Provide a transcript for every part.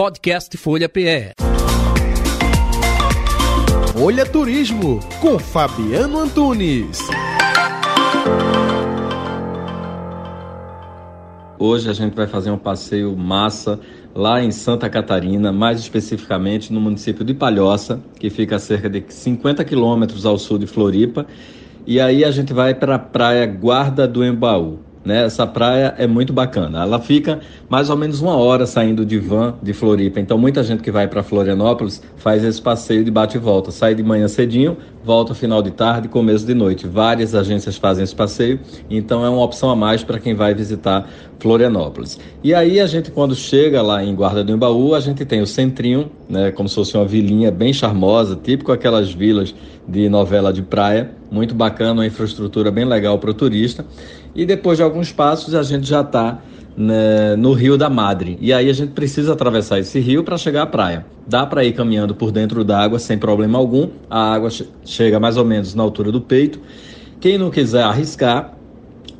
Podcast Folha PE. Folha Turismo com Fabiano Antunes. Hoje a gente vai fazer um passeio massa lá em Santa Catarina, mais especificamente no município de Palhoça, que fica a cerca de 50 quilômetros ao sul de Floripa. E aí a gente vai para a praia Guarda do Embaú. Né? Essa praia é muito bacana. Ela fica mais ou menos uma hora saindo de van de Floripa. Então, muita gente que vai para Florianópolis faz esse passeio de bate e volta. Sai de manhã cedinho, volta final de tarde, começo de noite. Várias agências fazem esse passeio. Então, é uma opção a mais para quem vai visitar Florianópolis. E aí, a gente, quando chega lá em Guarda do Embaú, a gente tem o centrinho, né? como se fosse uma vilinha bem charmosa, típico aquelas vilas de novela de praia. Muito bacana, uma infraestrutura bem legal para o turista. E depois de alguns passos a gente já está né, no Rio da Madre. E aí a gente precisa atravessar esse rio para chegar à praia. Dá para ir caminhando por dentro d'água sem problema algum. A água chega mais ou menos na altura do peito. Quem não quiser arriscar,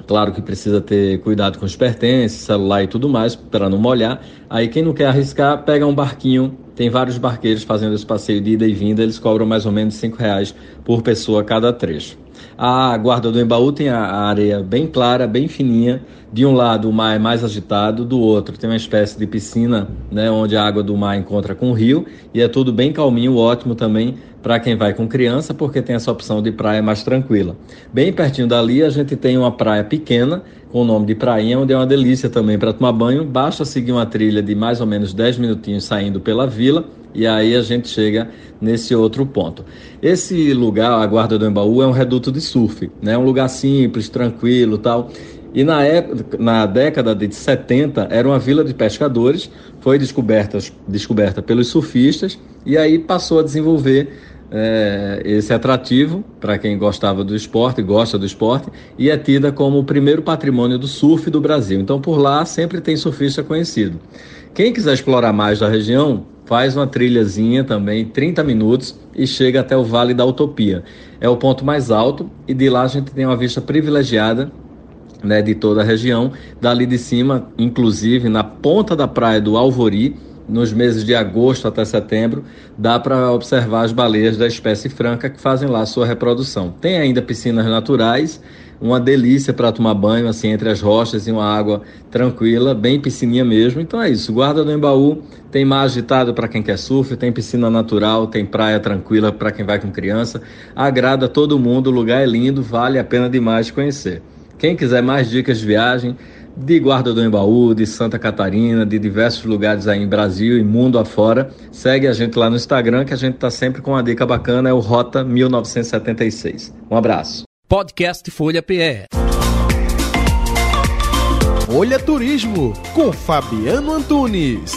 claro que precisa ter cuidado com os pertences, celular e tudo mais para não molhar. Aí quem não quer arriscar, pega um barquinho. Tem vários barqueiros fazendo esse passeio de ida e vinda. Eles cobram mais ou menos cinco reais por pessoa cada trecho. A guarda do Embaú tem a areia bem clara, bem fininha. De um lado o mar é mais agitado, do outro tem uma espécie de piscina, né, onde a água do mar encontra com o rio e é tudo bem calminho, ótimo também para quem vai com criança, porque tem essa opção de praia mais tranquila. Bem pertinho dali a gente tem uma praia pequena com o nome de Prainha, onde é uma delícia também para tomar banho. Basta seguir uma trilha de mais ou menos 10 minutinhos saindo pela vila e aí a gente chega nesse outro ponto. Esse lugar, a Guarda do Embaú, é um reduto de surf, né? Um lugar simples, tranquilo, tal. E na, época, na década de 70 era uma vila de pescadores, foi descoberta, descoberta pelos surfistas e aí passou a desenvolver é, esse atrativo para quem gostava do esporte, gosta do esporte, e é tida como o primeiro patrimônio do surf do Brasil. Então por lá sempre tem surfista conhecido. Quem quiser explorar mais da região, faz uma trilhazinha também, 30 minutos, e chega até o Vale da Utopia. É o ponto mais alto e de lá a gente tem uma vista privilegiada né, de toda a região. Dali de cima, inclusive na ponta da praia do Alvori, nos meses de agosto até setembro, dá para observar as baleias da espécie franca que fazem lá sua reprodução. Tem ainda piscinas naturais uma delícia para tomar banho, assim, entre as rochas e uma água tranquila, bem piscininha mesmo. Então é isso, Guarda do Embaú tem mar agitado para quem quer surf, tem piscina natural, tem praia tranquila para quem vai com criança. Agrada todo mundo, o lugar é lindo, vale a pena demais conhecer. Quem quiser mais dicas de viagem, de Guarda do Embaú, de Santa Catarina, de diversos lugares aí em Brasil e mundo afora, segue a gente lá no Instagram que a gente está sempre com uma dica bacana, é o Rota 1976. Um abraço. Podcast Folha PE. Folha Turismo com Fabiano Antunes.